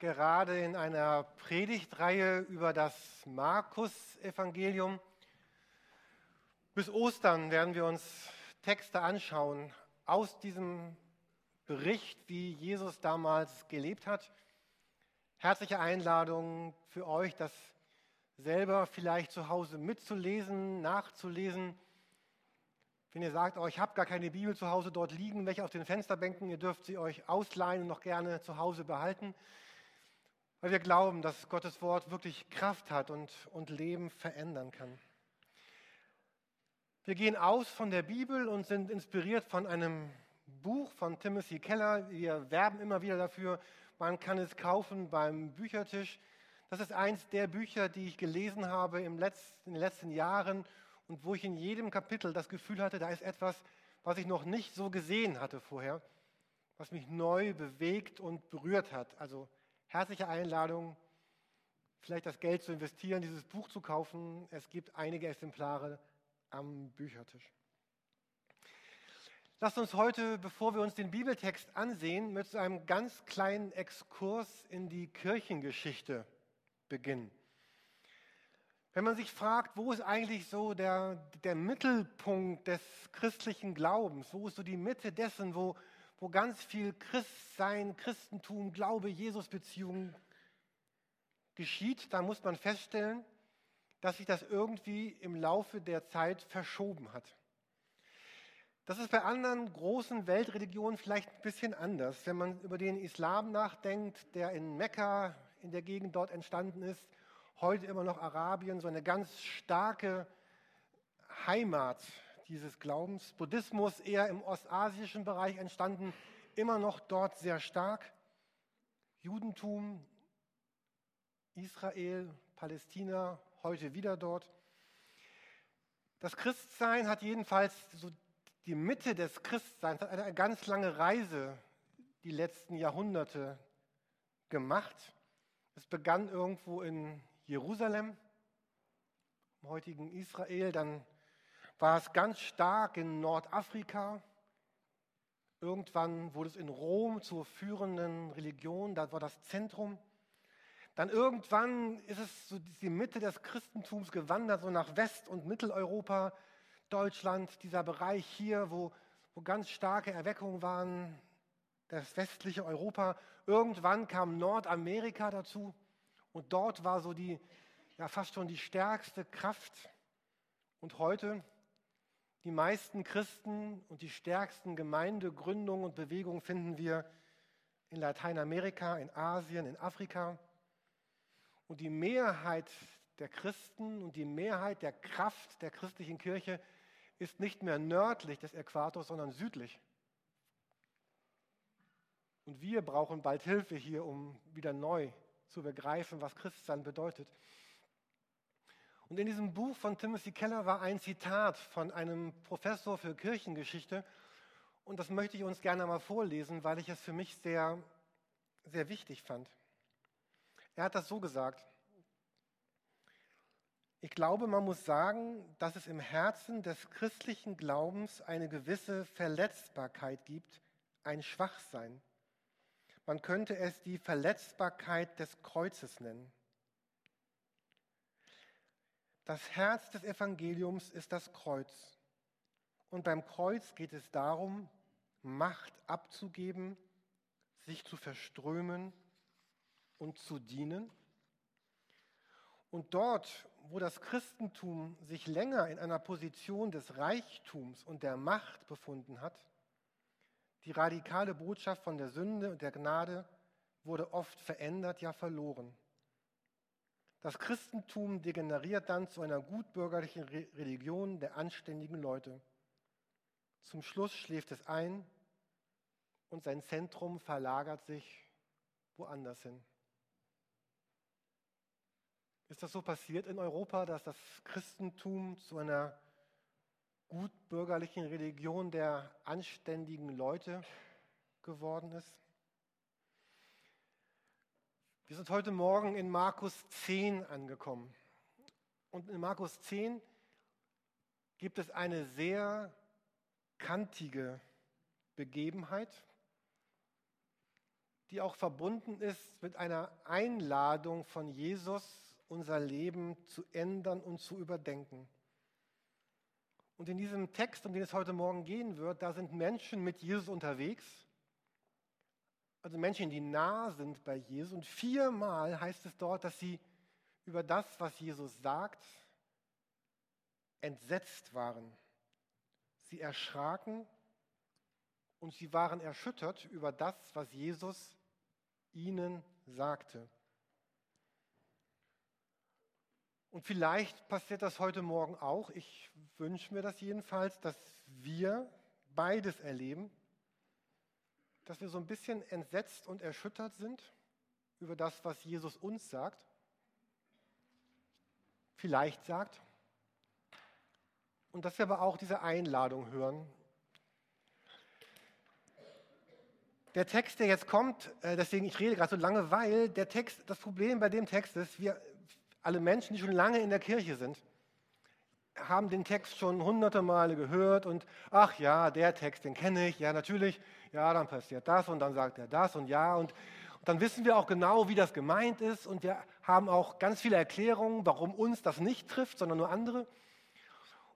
gerade in einer Predigtreihe über das Markus-Evangelium. Bis Ostern werden wir uns Texte anschauen aus diesem Bericht, wie Jesus damals gelebt hat. Herzliche Einladung für euch, das selber vielleicht zu Hause mitzulesen, nachzulesen. Wenn ihr sagt, oh, ich habe gar keine Bibel zu Hause dort liegen, welche auf den Fensterbänken, ihr dürft sie euch ausleihen und noch gerne zu Hause behalten weil wir glauben, dass Gottes Wort wirklich Kraft hat und, und Leben verändern kann. Wir gehen aus von der Bibel und sind inspiriert von einem Buch von Timothy Keller. Wir werben immer wieder dafür. Man kann es kaufen beim Büchertisch. Das ist eins der Bücher, die ich gelesen habe in den letzten Jahren und wo ich in jedem Kapitel das Gefühl hatte, da ist etwas, was ich noch nicht so gesehen hatte vorher, was mich neu bewegt und berührt hat. Also herzliche Einladung, vielleicht das Geld zu investieren, dieses Buch zu kaufen. Es gibt einige Exemplare am Büchertisch. Lasst uns heute, bevor wir uns den Bibeltext ansehen, mit einem ganz kleinen Exkurs in die Kirchengeschichte beginnen. Wenn man sich fragt, wo ist eigentlich so der, der Mittelpunkt des christlichen Glaubens, wo ist so die Mitte dessen, wo, wo ganz viel Christsein, Christentum, Glaube, Jesus-Beziehung geschieht, da muss man feststellen, dass sich das irgendwie im Laufe der Zeit verschoben hat. Das ist bei anderen großen Weltreligionen vielleicht ein bisschen anders. Wenn man über den Islam nachdenkt, der in Mekka, in der Gegend dort entstanden ist, heute immer noch Arabien, so eine ganz starke Heimat dieses Glaubens. Buddhismus eher im ostasischen Bereich entstanden, immer noch dort sehr stark. Judentum, Israel, Palästina, heute wieder dort. Das Christsein hat jedenfalls so die Mitte des Christseins, hat eine ganz lange Reise die letzten Jahrhunderte gemacht. Es begann irgendwo in Jerusalem, im heutigen Israel, dann war es ganz stark in Nordafrika. Irgendwann wurde es in Rom zur führenden Religion, da war das Zentrum. Dann irgendwann ist es so die Mitte des Christentums gewandert, so nach West- und Mitteleuropa, Deutschland, dieser Bereich hier, wo, wo ganz starke Erweckungen waren, das westliche Europa. Irgendwann kam Nordamerika dazu und dort war so die, ja fast schon die stärkste Kraft. Und heute die meisten Christen und die stärksten Gemeindegründungen und Bewegungen finden wir in Lateinamerika, in Asien, in Afrika. Und die Mehrheit der Christen und die Mehrheit der Kraft der christlichen Kirche ist nicht mehr nördlich des Äquators, sondern südlich. Und wir brauchen bald Hilfe hier, um wieder neu zu begreifen, was Christsein bedeutet. Und in diesem Buch von Timothy Keller war ein Zitat von einem Professor für Kirchengeschichte. Und das möchte ich uns gerne mal vorlesen, weil ich es für mich sehr, sehr wichtig fand. Er hat das so gesagt. Ich glaube, man muss sagen, dass es im Herzen des christlichen Glaubens eine gewisse Verletzbarkeit gibt, ein Schwachsein. Man könnte es die Verletzbarkeit des Kreuzes nennen. Das Herz des Evangeliums ist das Kreuz. Und beim Kreuz geht es darum, Macht abzugeben, sich zu verströmen und zu dienen. Und dort, wo das Christentum sich länger in einer Position des Reichtums und der Macht befunden hat, die radikale Botschaft von der Sünde und der Gnade wurde oft verändert, ja verloren. Das Christentum degeneriert dann zu einer gutbürgerlichen Religion der anständigen Leute. Zum Schluss schläft es ein und sein Zentrum verlagert sich woanders hin. Ist das so passiert in Europa, dass das Christentum zu einer gutbürgerlichen Religion der anständigen Leute geworden ist? Wir sind heute Morgen in Markus 10 angekommen. Und in Markus 10 gibt es eine sehr kantige Begebenheit, die auch verbunden ist mit einer Einladung von Jesus, unser Leben zu ändern und zu überdenken. Und in diesem Text, um den es heute Morgen gehen wird, da sind Menschen mit Jesus unterwegs, also Menschen, die nah sind bei Jesus. Und viermal heißt es dort, dass sie über das, was Jesus sagt, entsetzt waren. Sie erschraken und sie waren erschüttert über das, was Jesus ihnen sagte. Und vielleicht passiert das heute Morgen auch. Ich wünsche mir das jedenfalls, dass wir beides erleben, dass wir so ein bisschen entsetzt und erschüttert sind über das, was Jesus uns sagt, vielleicht sagt, und dass wir aber auch diese Einladung hören. Der Text, der jetzt kommt, äh, deswegen ich rede gerade so lange, weil der Text, das Problem bei dem Text ist, wir alle Menschen, die schon lange in der Kirche sind, haben den Text schon hunderte Male gehört und ach ja, der Text, den kenne ich, ja natürlich, ja, dann passiert das und dann sagt er das und ja und, und dann wissen wir auch genau, wie das gemeint ist und wir haben auch ganz viele Erklärungen, warum uns das nicht trifft, sondern nur andere.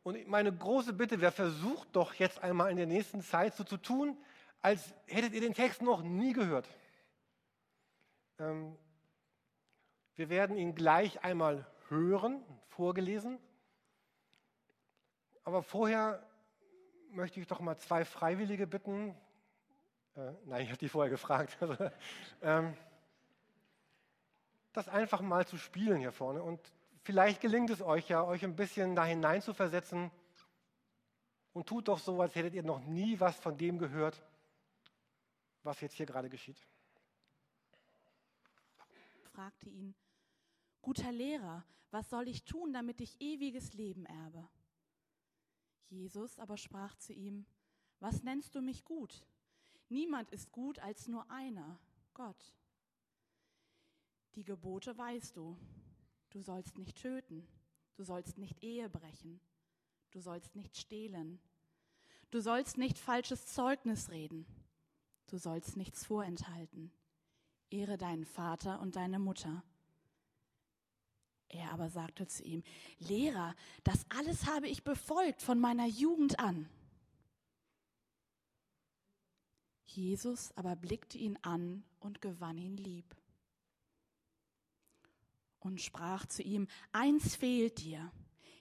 Und meine große Bitte wäre, versucht doch jetzt einmal in der nächsten Zeit so zu tun, als hättet ihr den Text noch nie gehört. Ähm, wir werden ihn gleich einmal hören, vorgelesen. Aber vorher möchte ich doch mal zwei Freiwillige bitten. Äh, nein, ich habe die vorher gefragt. Ähm, das einfach mal zu spielen hier vorne. Und vielleicht gelingt es euch ja, euch ein bisschen da hinein zu versetzen. Und tut doch so, als hättet ihr noch nie was von dem gehört, was jetzt hier gerade geschieht. Fragte ihn, Guter Lehrer, was soll ich tun, damit ich ewiges Leben erbe? Jesus aber sprach zu ihm, Was nennst du mich gut? Niemand ist gut als nur einer, Gott. Die Gebote weißt du. Du sollst nicht töten, du sollst nicht Ehe brechen, du sollst nicht stehlen, du sollst nicht falsches Zeugnis reden, du sollst nichts vorenthalten. Ehre deinen Vater und deine Mutter er aber sagte zu ihm, Lehrer, das alles habe ich befolgt von meiner Jugend an. Jesus aber blickte ihn an und gewann ihn lieb und sprach zu ihm, eins fehlt dir.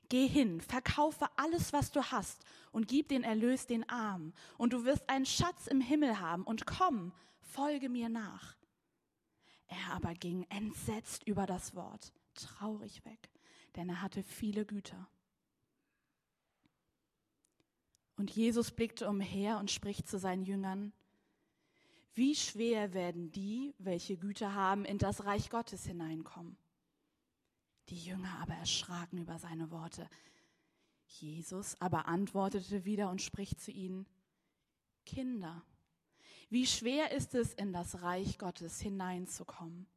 Geh hin, verkaufe alles, was du hast und gib den Erlös den Armen, und du wirst einen Schatz im Himmel haben, und komm, folge mir nach. Er aber ging entsetzt über das Wort traurig weg, denn er hatte viele Güter. Und Jesus blickte umher und spricht zu seinen Jüngern, wie schwer werden die, welche Güter haben, in das Reich Gottes hineinkommen. Die Jünger aber erschraken über seine Worte. Jesus aber antwortete wieder und spricht zu ihnen, Kinder, wie schwer ist es, in das Reich Gottes hineinzukommen.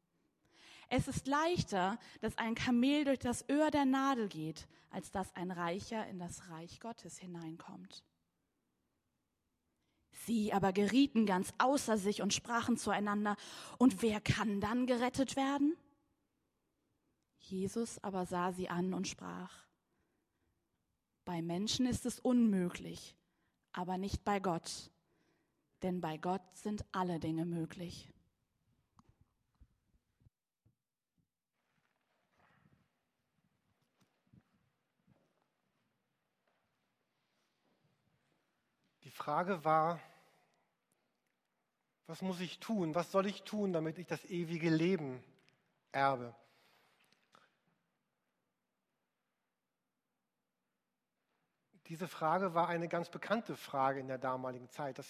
Es ist leichter, dass ein Kamel durch das Öhr der Nadel geht, als dass ein Reicher in das Reich Gottes hineinkommt. Sie aber gerieten ganz außer sich und sprachen zueinander, und wer kann dann gerettet werden? Jesus aber sah sie an und sprach, bei Menschen ist es unmöglich, aber nicht bei Gott, denn bei Gott sind alle Dinge möglich. Frage war, was muss ich tun? Was soll ich tun, damit ich das ewige Leben erbe? Diese Frage war eine ganz bekannte Frage in der damaligen Zeit. Das,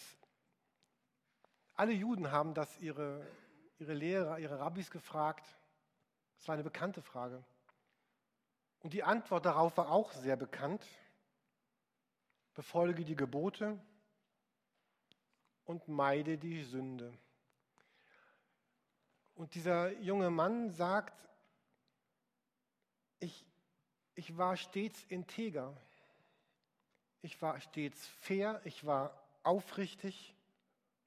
alle Juden haben das ihre, ihre Lehrer, ihre Rabbis gefragt. Es war eine bekannte Frage. Und die Antwort darauf war auch sehr bekannt. Befolge die Gebote und meide die Sünde. Und dieser junge Mann sagt, ich, ich war stets integer, ich war stets fair, ich war aufrichtig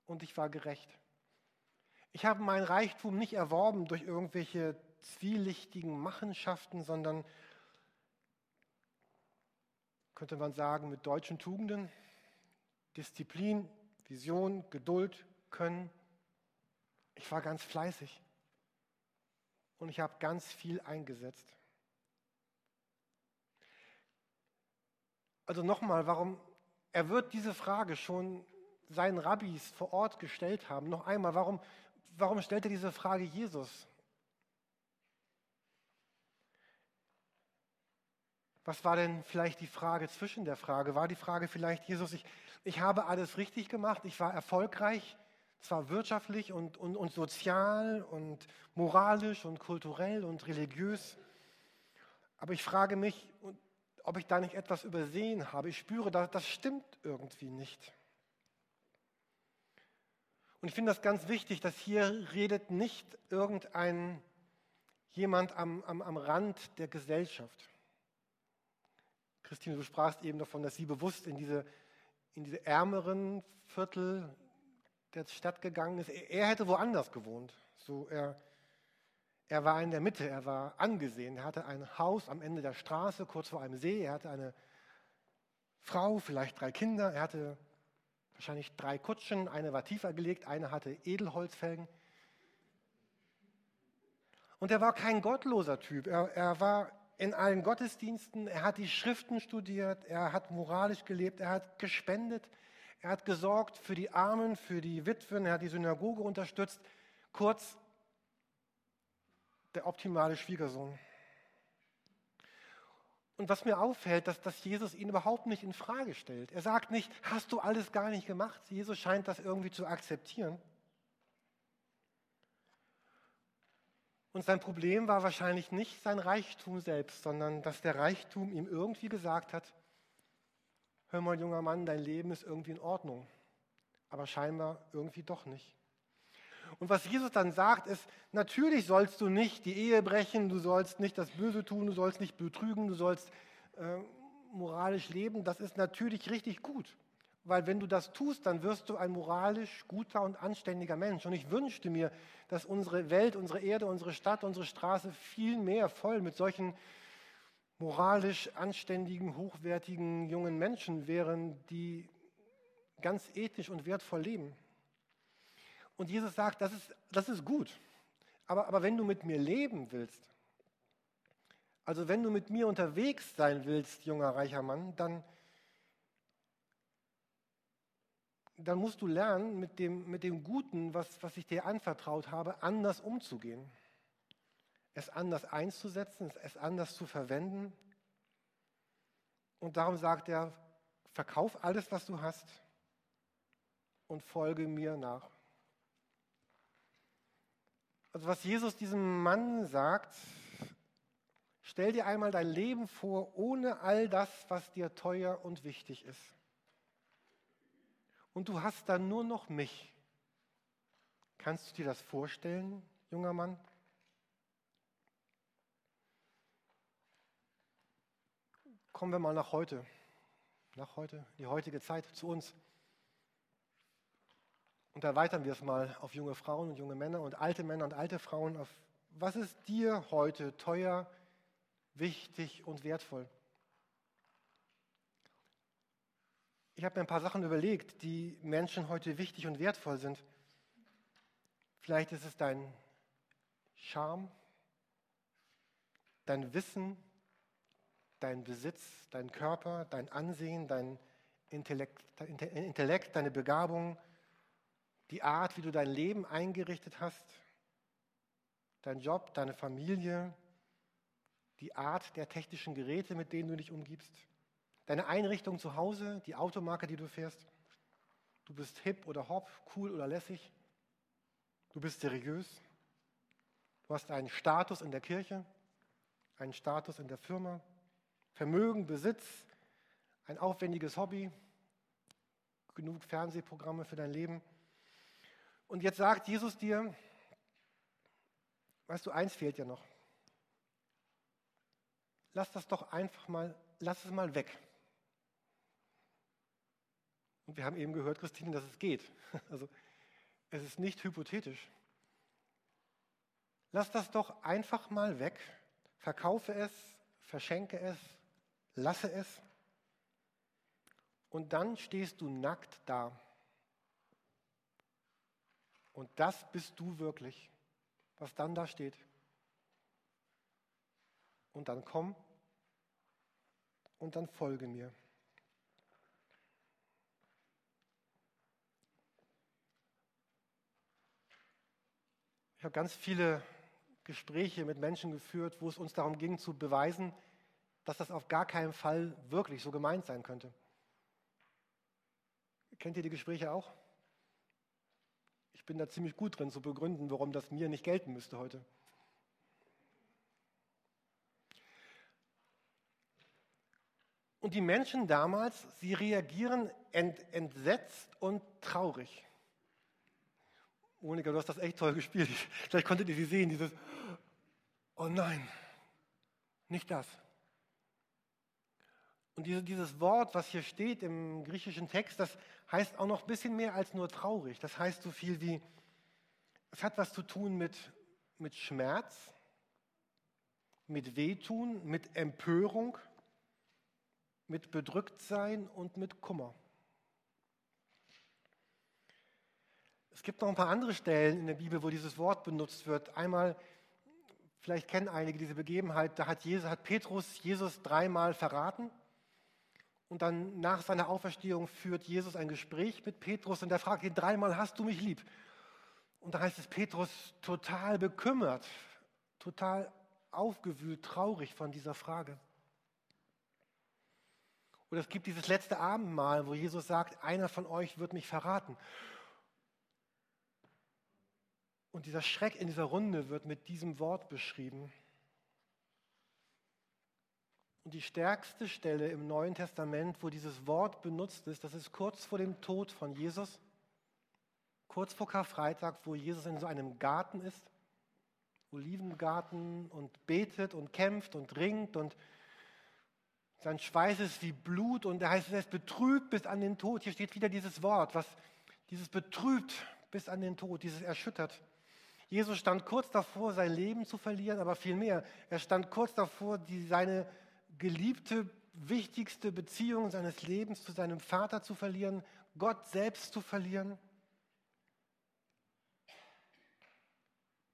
und ich war gerecht. Ich habe mein Reichtum nicht erworben durch irgendwelche zwielichtigen Machenschaften, sondern könnte man sagen, mit deutschen Tugenden, Disziplin, Vision, Geduld, Können. Ich war ganz fleißig und ich habe ganz viel eingesetzt. Also nochmal, warum er wird diese Frage schon seinen Rabbis vor Ort gestellt haben. Noch einmal, warum, warum stellt er diese Frage Jesus? Was war denn vielleicht die Frage zwischen der Frage? War die Frage vielleicht, Jesus, ich, ich habe alles richtig gemacht, ich war erfolgreich, zwar wirtschaftlich und, und, und sozial und moralisch und kulturell und religiös, aber ich frage mich, ob ich da nicht etwas übersehen habe. Ich spüre, das, das stimmt irgendwie nicht. Und ich finde das ganz wichtig, dass hier redet nicht irgendein jemand am, am, am Rand der Gesellschaft. Christine, du sprachst eben davon, dass sie bewusst in diese, in diese ärmeren Viertel der Stadt gegangen ist. Er, hätte woanders gewohnt. So, er, er war in der Mitte, er war angesehen. Er hatte ein Haus am Ende der Straße, kurz vor einem See. Er hatte eine Frau, vielleicht drei Kinder. Er hatte wahrscheinlich drei Kutschen. Eine war tiefer gelegt, eine hatte Edelholzfelgen. Und er war kein gottloser Typ. Er, er war in allen Gottesdiensten, er hat die Schriften studiert, er hat moralisch gelebt, er hat gespendet, er hat gesorgt für die Armen, für die Witwen, er hat die Synagoge unterstützt. Kurz, der optimale Schwiegersohn. Und was mir auffällt, dass, dass Jesus ihn überhaupt nicht in Frage stellt. Er sagt nicht, hast du alles gar nicht gemacht? Jesus scheint das irgendwie zu akzeptieren. Und sein Problem war wahrscheinlich nicht sein Reichtum selbst, sondern dass der Reichtum ihm irgendwie gesagt hat, hör mal junger Mann, dein Leben ist irgendwie in Ordnung, aber scheinbar irgendwie doch nicht. Und was Jesus dann sagt, ist, natürlich sollst du nicht die Ehe brechen, du sollst nicht das Böse tun, du sollst nicht betrügen, du sollst äh, moralisch leben. Das ist natürlich richtig gut. Weil wenn du das tust, dann wirst du ein moralisch guter und anständiger Mensch. Und ich wünschte mir, dass unsere Welt, unsere Erde, unsere Stadt, unsere Straße viel mehr voll mit solchen moralisch anständigen, hochwertigen jungen Menschen wären, die ganz ethisch und wertvoll leben. Und Jesus sagt, das ist, das ist gut. Aber, aber wenn du mit mir leben willst, also wenn du mit mir unterwegs sein willst, junger reicher Mann, dann, dann musst du lernen, mit dem, mit dem Guten, was, was ich dir anvertraut habe, anders umzugehen. Es anders einzusetzen, es anders zu verwenden. Und darum sagt er, verkauf alles, was du hast und folge mir nach. Also was Jesus diesem Mann sagt, stell dir einmal dein Leben vor ohne all das, was dir teuer und wichtig ist und du hast dann nur noch mich. Kannst du dir das vorstellen, junger Mann? Kommen wir mal nach heute, nach heute, die heutige Zeit, zu uns. Und erweitern wir es mal auf junge Frauen und junge Männer und alte Männer und alte Frauen. Auf was ist dir heute teuer, wichtig und wertvoll? Ich habe mir ein paar Sachen überlegt, die Menschen heute wichtig und wertvoll sind. Vielleicht ist es dein Charme, dein Wissen, dein Besitz, dein Körper, dein Ansehen, dein Intellekt, Intellekt, deine Begabung, die Art, wie du dein Leben eingerichtet hast, dein Job, deine Familie, die Art der technischen Geräte, mit denen du dich umgibst. Deine Einrichtung zu Hause, die Automarke, die du fährst. Du bist hip oder hop, cool oder lässig. Du bist seriös. Du hast einen Status in der Kirche, einen Status in der Firma, Vermögen, Besitz, ein aufwendiges Hobby, genug Fernsehprogramme für dein Leben. Und jetzt sagt Jesus dir, weißt du, eins fehlt ja noch. Lass das doch einfach mal, lass es mal weg. Und wir haben eben gehört, Christine, dass es geht. Also es ist nicht hypothetisch. Lass das doch einfach mal weg. Verkaufe es, verschenke es, lasse es. Und dann stehst du nackt da. Und das bist du wirklich, was dann da steht. Und dann komm und dann folge mir. Ich habe ganz viele Gespräche mit Menschen geführt, wo es uns darum ging zu beweisen, dass das auf gar keinen Fall wirklich so gemeint sein könnte. Kennt ihr die Gespräche auch? Ich bin da ziemlich gut drin zu begründen, warum das mir nicht gelten müsste heute. Und die Menschen damals, sie reagieren ent, entsetzt und traurig. Monika, du hast das echt toll gespielt. Vielleicht konntet ihr sie sehen, dieses, oh nein, nicht das. Und diese, dieses Wort, was hier steht im griechischen Text, das heißt auch noch ein bisschen mehr als nur traurig. Das heißt so viel wie, es hat was zu tun mit, mit Schmerz, mit Wehtun, mit Empörung, mit Bedrücktsein und mit Kummer. Es gibt noch ein paar andere Stellen in der Bibel, wo dieses Wort benutzt wird. Einmal, vielleicht kennen einige diese Begebenheit, da hat, Jesus, hat Petrus Jesus dreimal verraten. Und dann nach seiner Auferstehung führt Jesus ein Gespräch mit Petrus und er fragt ihn dreimal, hast du mich lieb? Und da heißt es, Petrus total bekümmert, total aufgewühlt, traurig von dieser Frage. Oder es gibt dieses letzte Abendmahl, wo Jesus sagt, einer von euch wird mich verraten. Und dieser Schreck in dieser Runde wird mit diesem Wort beschrieben. Und die stärkste Stelle im Neuen Testament, wo dieses Wort benutzt ist, das ist kurz vor dem Tod von Jesus, kurz vor Karfreitag, wo Jesus in so einem Garten ist, Olivengarten und betet und kämpft und ringt und sein Schweiß ist wie Blut und er heißt, er ist betrübt bis an den Tod. Hier steht wieder dieses Wort, was dieses betrübt bis an den Tod, dieses erschüttert. Jesus stand kurz davor, sein Leben zu verlieren, aber vielmehr, er stand kurz davor, die, seine geliebte, wichtigste Beziehung seines Lebens zu seinem Vater zu verlieren, Gott selbst zu verlieren.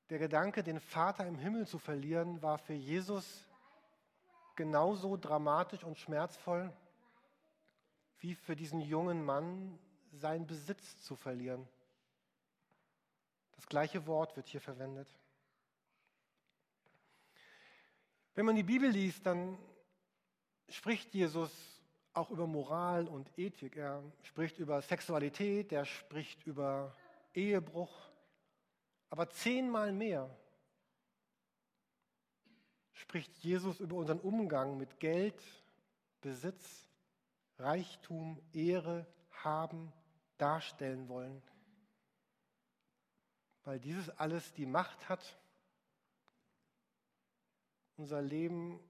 Der Gedanke, den Vater im Himmel zu verlieren, war für Jesus genauso dramatisch und schmerzvoll wie für diesen jungen Mann seinen Besitz zu verlieren. Das gleiche Wort wird hier verwendet. Wenn man die Bibel liest, dann spricht Jesus auch über Moral und Ethik. Er spricht über Sexualität, er spricht über Ehebruch, aber zehnmal mehr spricht Jesus über unseren Umgang mit Geld, Besitz, Reichtum, Ehre, Haben, darstellen wollen. Weil dieses alles die Macht hat, unser Leben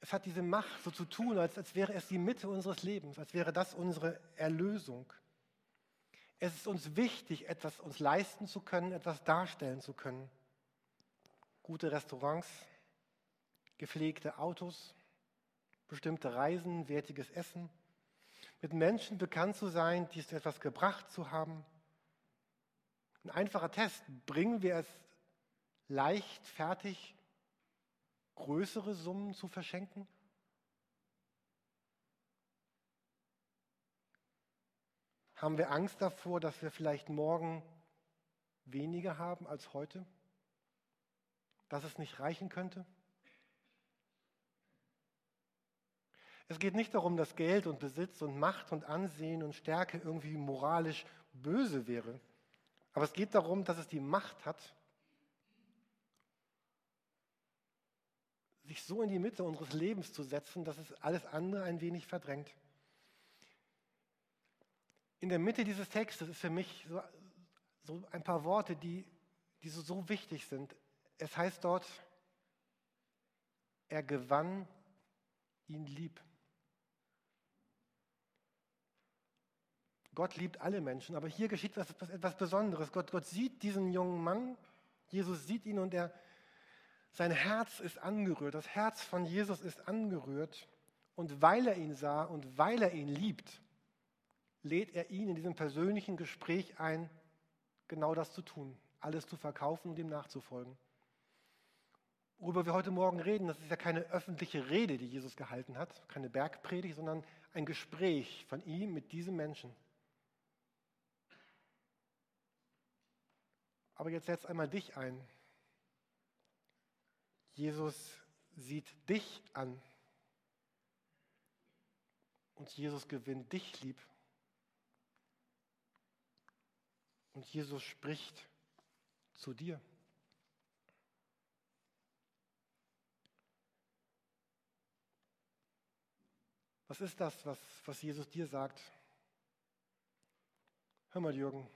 es hat diese Macht, so zu tun, als, als wäre es die Mitte unseres Lebens, als wäre das unsere Erlösung. Es ist uns wichtig, etwas uns leisten zu können, etwas darstellen zu können. Gute Restaurants, gepflegte Autos, bestimmte Reisen, wertiges Essen, mit Menschen bekannt zu sein, die es etwas gebracht zu haben. Ein einfacher Test, bringen wir es leicht fertig, größere Summen zu verschenken? Haben wir Angst davor, dass wir vielleicht morgen weniger haben als heute? Dass es nicht reichen könnte? Es geht nicht darum, dass Geld und Besitz und Macht und Ansehen und Stärke irgendwie moralisch böse wäre. Aber es geht darum, dass es die Macht hat, sich so in die Mitte unseres Lebens zu setzen, dass es alles andere ein wenig verdrängt. In der Mitte dieses Textes ist für mich so, so ein paar Worte, die, die so, so wichtig sind. Es heißt dort, er gewann ihn lieb. Gott liebt alle Menschen, aber hier geschieht etwas, etwas Besonderes. Gott, Gott sieht diesen jungen Mann Jesus sieht ihn und er, sein Herz ist angerührt. Das Herz von Jesus ist angerührt. Und weil er ihn sah und weil er ihn liebt, lädt er ihn in diesem persönlichen Gespräch ein, genau das zu tun, alles zu verkaufen und ihm nachzufolgen. Worüber wir heute Morgen reden, das ist ja keine öffentliche Rede, die Jesus gehalten hat, keine Bergpredigt, sondern ein Gespräch von ihm mit diesem Menschen. Aber jetzt setz einmal dich ein. Jesus sieht dich an. Und Jesus gewinnt dich lieb. Und Jesus spricht zu dir. Was ist das, was, was Jesus dir sagt? Hör mal, Jürgen,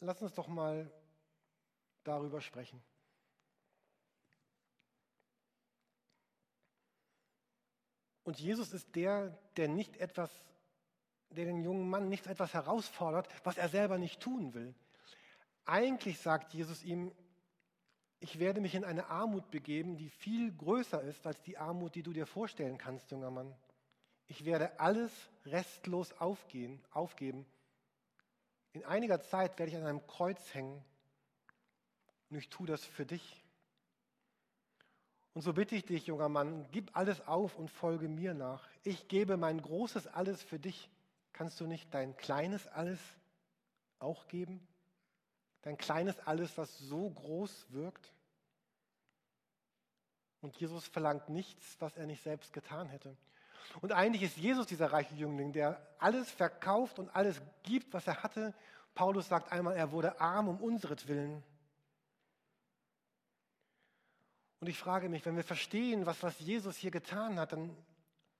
lass uns doch mal darüber sprechen. Und Jesus ist der, der nicht etwas, der den jungen Mann nicht etwas herausfordert, was er selber nicht tun will. Eigentlich sagt Jesus ihm, ich werde mich in eine Armut begeben, die viel größer ist als die Armut, die du dir vorstellen kannst, junger Mann. Ich werde alles restlos aufgehen, aufgeben. In einiger Zeit werde ich an einem Kreuz hängen und ich tue das für dich. Und so bitte ich dich, junger Mann, gib alles auf und folge mir nach. Ich gebe mein großes Alles für dich. Kannst du nicht dein kleines Alles auch geben? Dein kleines Alles, was so groß wirkt? Und Jesus verlangt nichts, was er nicht selbst getan hätte. Und eigentlich ist Jesus dieser reiche Jüngling, der alles verkauft und alles gibt, was er hatte. Paulus sagt einmal, er wurde arm um unseretwillen. Und ich frage mich, wenn wir verstehen, was, was Jesus hier getan hat, dann,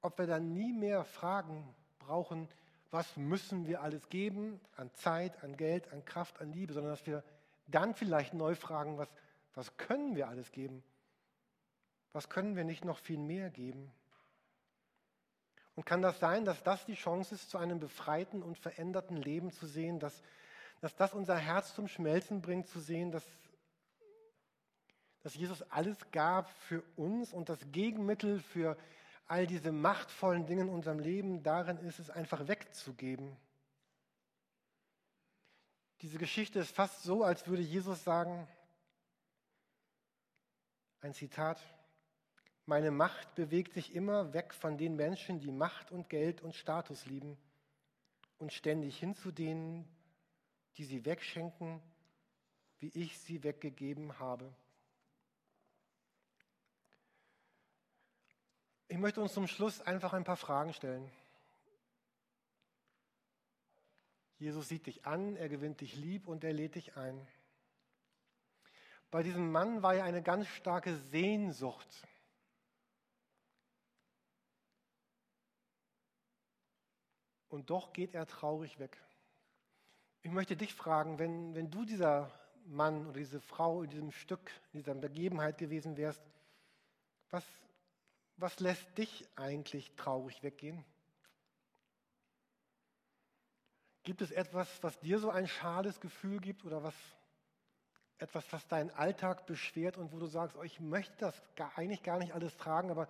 ob wir dann nie mehr Fragen brauchen, was müssen wir alles geben an Zeit, an Geld, an Kraft, an Liebe, sondern dass wir dann vielleicht neu fragen, was, was können wir alles geben? Was können wir nicht noch viel mehr geben? Und kann das sein, dass das die Chance ist, zu einem befreiten und veränderten Leben zu sehen, dass, dass das unser Herz zum Schmelzen bringt, zu sehen, dass dass Jesus alles gab für uns und das Gegenmittel für all diese machtvollen Dinge in unserem Leben darin ist, es einfach wegzugeben. Diese Geschichte ist fast so, als würde Jesus sagen, ein Zitat, meine Macht bewegt sich immer weg von den Menschen, die Macht und Geld und Status lieben und ständig hin zu denen, die sie wegschenken, wie ich sie weggegeben habe. Ich möchte uns zum Schluss einfach ein paar Fragen stellen. Jesus sieht dich an, er gewinnt dich lieb und er lädt dich ein. Bei diesem Mann war ja eine ganz starke Sehnsucht. Und doch geht er traurig weg. Ich möchte dich fragen, wenn, wenn du dieser Mann oder diese Frau in diesem Stück, in dieser Begebenheit gewesen wärst, was, was lässt dich eigentlich traurig weggehen? Gibt es etwas, was dir so ein schales Gefühl gibt oder was, etwas, was deinen Alltag beschwert und wo du sagst, oh, ich möchte das gar, eigentlich gar nicht alles tragen, aber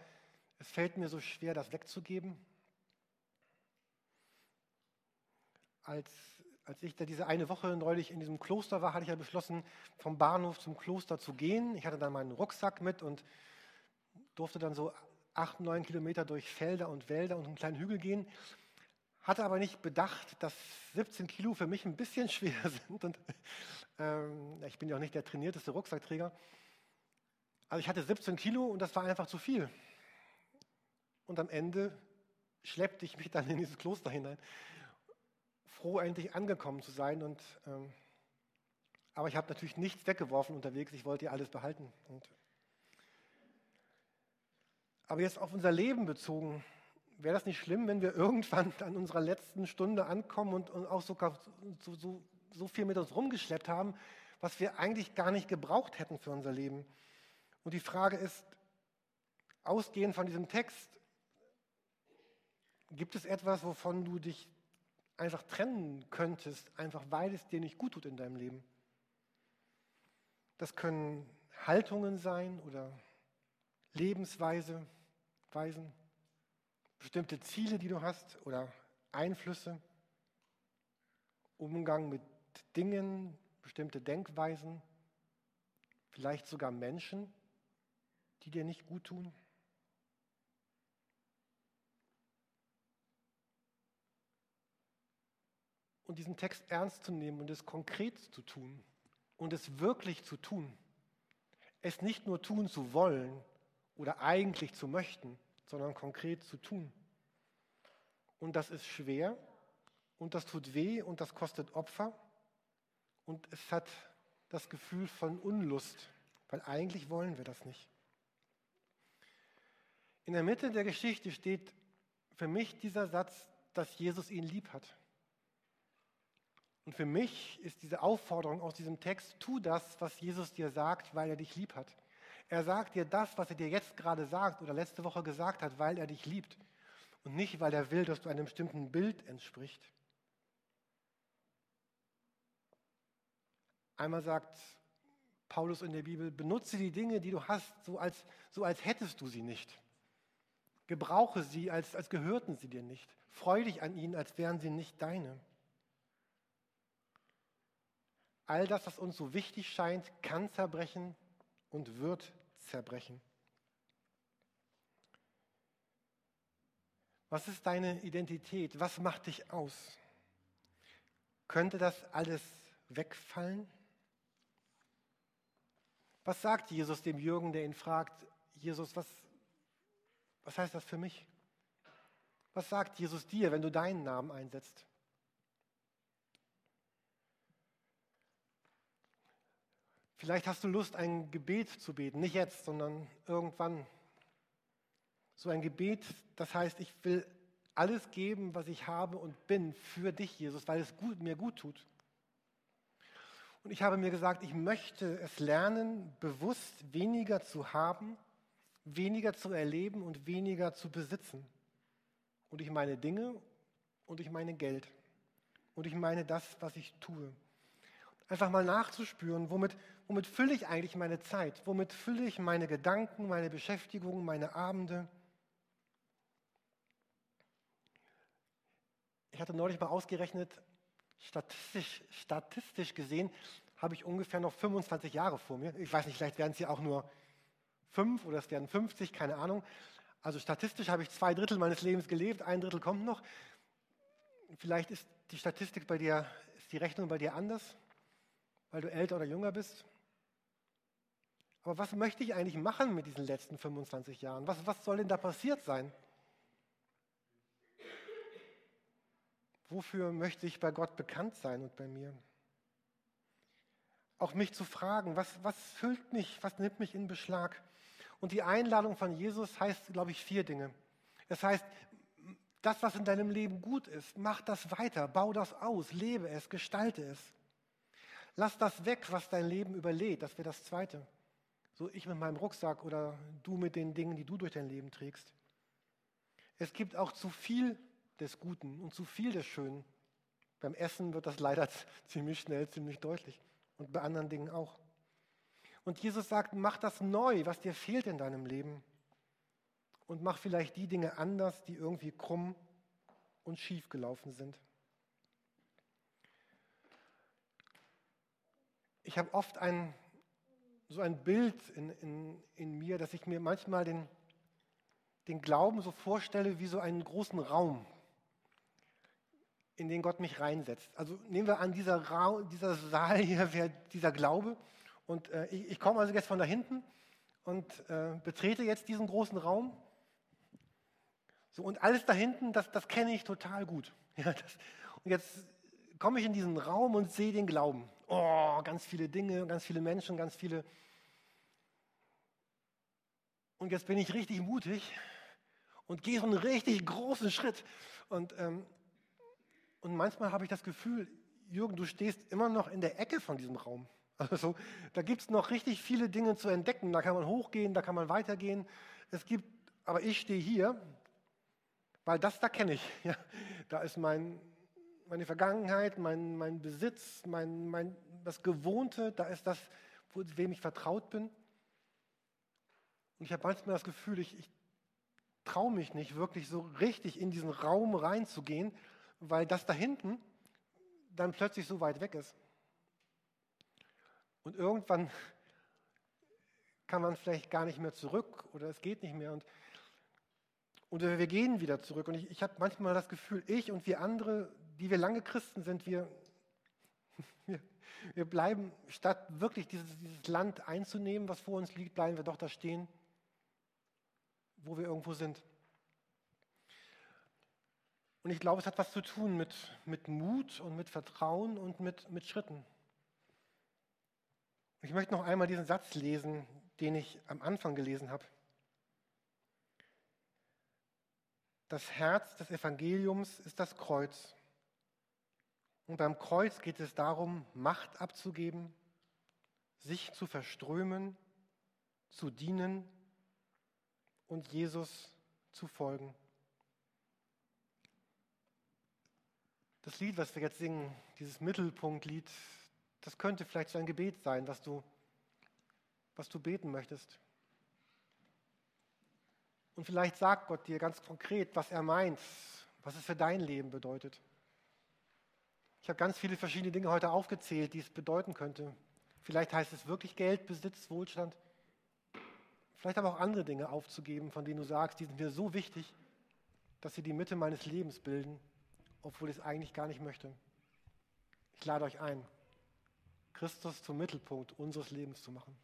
es fällt mir so schwer, das wegzugeben? Als, als ich da diese eine Woche neulich in diesem Kloster war, hatte ich ja beschlossen, vom Bahnhof zum Kloster zu gehen. Ich hatte dann meinen Rucksack mit und durfte dann so acht, neun Kilometer durch Felder und Wälder und einen kleinen Hügel gehen, hatte aber nicht bedacht, dass 17 Kilo für mich ein bisschen schwer sind. Und ähm, ich bin ja auch nicht der trainierteste Rucksackträger. Also ich hatte 17 Kilo und das war einfach zu viel. Und am Ende schleppte ich mich dann in dieses Kloster hinein, froh endlich angekommen zu sein. Und, ähm, aber ich habe natürlich nichts weggeworfen unterwegs, ich wollte ja alles behalten. Und aber jetzt auf unser Leben bezogen, wäre das nicht schlimm, wenn wir irgendwann an unserer letzten Stunde ankommen und, und auch sogar so, so, so viel mit uns rumgeschleppt haben, was wir eigentlich gar nicht gebraucht hätten für unser Leben? Und die Frage ist, ausgehend von diesem Text, gibt es etwas, wovon du dich einfach trennen könntest, einfach weil es dir nicht gut tut in deinem Leben? Das können Haltungen sein oder Lebensweise, Weisen, bestimmte Ziele, die du hast oder Einflüsse, Umgang mit Dingen, bestimmte Denkweisen, vielleicht sogar Menschen, die dir nicht gut tun. Und diesen Text ernst zu nehmen und es konkret zu tun und es wirklich zu tun. Es nicht nur tun zu wollen oder eigentlich zu möchten, sondern konkret zu tun. Und das ist schwer und das tut weh und das kostet Opfer und es hat das Gefühl von Unlust, weil eigentlich wollen wir das nicht. In der Mitte der Geschichte steht für mich dieser Satz, dass Jesus ihn lieb hat. Und für mich ist diese Aufforderung aus diesem Text, tu das, was Jesus dir sagt, weil er dich lieb hat. Er sagt dir das, was er dir jetzt gerade sagt oder letzte Woche gesagt hat, weil er dich liebt. Und nicht, weil er will, dass du einem bestimmten Bild entspricht. Einmal sagt Paulus in der Bibel, benutze die Dinge, die du hast, so als, so als hättest du sie nicht. Gebrauche sie, als, als gehörten sie dir nicht. Freu dich an ihnen, als wären sie nicht deine. All das, was uns so wichtig scheint, kann zerbrechen und wird zerbrechen. Was ist deine Identität? Was macht dich aus? Könnte das alles wegfallen? Was sagt Jesus dem Jürgen, der ihn fragt, Jesus, was, was heißt das für mich? Was sagt Jesus dir, wenn du deinen Namen einsetzt? Vielleicht hast du Lust, ein Gebet zu beten, nicht jetzt, sondern irgendwann. So ein Gebet, das heißt, ich will alles geben, was ich habe und bin für dich, Jesus, weil es gut, mir gut tut. Und ich habe mir gesagt, ich möchte es lernen, bewusst weniger zu haben, weniger zu erleben und weniger zu besitzen. Und ich meine Dinge und ich meine Geld. Und ich meine das, was ich tue. Einfach mal nachzuspüren, womit, womit fülle ich eigentlich meine Zeit? Womit fülle ich meine Gedanken, meine Beschäftigung, meine Abende? Ich hatte neulich mal ausgerechnet, statistisch, statistisch gesehen habe ich ungefähr noch 25 Jahre vor mir. Ich weiß nicht, vielleicht werden es ja auch nur fünf oder es werden 50, keine Ahnung. Also statistisch habe ich zwei Drittel meines Lebens gelebt, ein Drittel kommt noch. Vielleicht ist die Statistik bei dir, ist die Rechnung bei dir anders, weil du älter oder jünger bist. Aber was möchte ich eigentlich machen mit diesen letzten 25 Jahren? Was, was soll denn da passiert sein? Wofür möchte ich bei Gott bekannt sein und bei mir? Auch mich zu fragen, was, was füllt mich, was nimmt mich in Beschlag? Und die Einladung von Jesus heißt, glaube ich, vier Dinge. Es heißt, das, was in deinem Leben gut ist, mach das weiter, bau das aus, lebe es, gestalte es. Lass das weg, was dein Leben überlädt. Das wäre das Zweite. So ich mit meinem Rucksack oder du mit den Dingen, die du durch dein Leben trägst. Es gibt auch zu viel des Guten und zu viel des Schönen. Beim Essen wird das leider ziemlich schnell, ziemlich deutlich und bei anderen Dingen auch. Und Jesus sagt, mach das neu, was dir fehlt in deinem Leben. Und mach vielleicht die Dinge anders, die irgendwie krumm und schief gelaufen sind. Ich habe oft ein, so ein Bild in, in, in mir, dass ich mir manchmal den, den Glauben so vorstelle wie so einen großen Raum, in den Gott mich reinsetzt. Also nehmen wir an, dieser, Raum, dieser Saal hier wäre dieser Glaube. Und äh, ich, ich komme also jetzt von da hinten und äh, betrete jetzt diesen großen Raum. So, und alles da hinten, das, das kenne ich total gut. Ja, das, und jetzt komme ich in diesen Raum und sehe den Glauben. Oh, ganz viele Dinge, ganz viele Menschen, ganz viele. Und jetzt bin ich richtig mutig und gehe so einen richtig großen Schritt. Und ähm, und manchmal habe ich das Gefühl, Jürgen, du stehst immer noch in der Ecke von diesem Raum. Also da gibt es noch richtig viele Dinge zu entdecken. Da kann man hochgehen, da kann man weitergehen. Es gibt, aber ich stehe hier, weil das da kenne ich. Ja, da ist mein, meine Vergangenheit, mein, mein Besitz, mein, mein, das Gewohnte, da ist das, wo, wem ich vertraut bin. Und ich habe manchmal das Gefühl, ich, ich traue mich nicht wirklich so richtig in diesen Raum reinzugehen, weil das da hinten dann plötzlich so weit weg ist. Und irgendwann kann man vielleicht gar nicht mehr zurück oder es geht nicht mehr. Und, und wir gehen wieder zurück. Und ich, ich habe manchmal das Gefühl, ich und wir andere, die wir lange Christen sind, wir, wir, bleiben, statt wirklich dieses, dieses Land einzunehmen, was vor uns liegt, bleiben wir doch da stehen, wo wir irgendwo sind. Und ich glaube, es hat was zu tun mit, mit Mut und mit Vertrauen und mit, mit Schritten. Ich möchte noch einmal diesen Satz lesen, den ich am Anfang gelesen habe. Das Herz des Evangeliums ist das Kreuz. Und beim Kreuz geht es darum, Macht abzugeben, sich zu verströmen, zu dienen und Jesus zu folgen. Das Lied, was wir jetzt singen, dieses Mittelpunktlied, das könnte vielleicht so ein Gebet sein, was du, was du beten möchtest. Und vielleicht sagt Gott dir ganz konkret, was er meint, was es für dein Leben bedeutet. Ich habe ganz viele verschiedene Dinge heute aufgezählt, die es bedeuten könnte. Vielleicht heißt es wirklich Geld, Besitz, Wohlstand. Vielleicht aber auch andere Dinge aufzugeben, von denen du sagst, die sind mir so wichtig, dass sie die Mitte meines Lebens bilden obwohl ich es eigentlich gar nicht möchte. Ich lade euch ein, Christus zum Mittelpunkt unseres Lebens zu machen.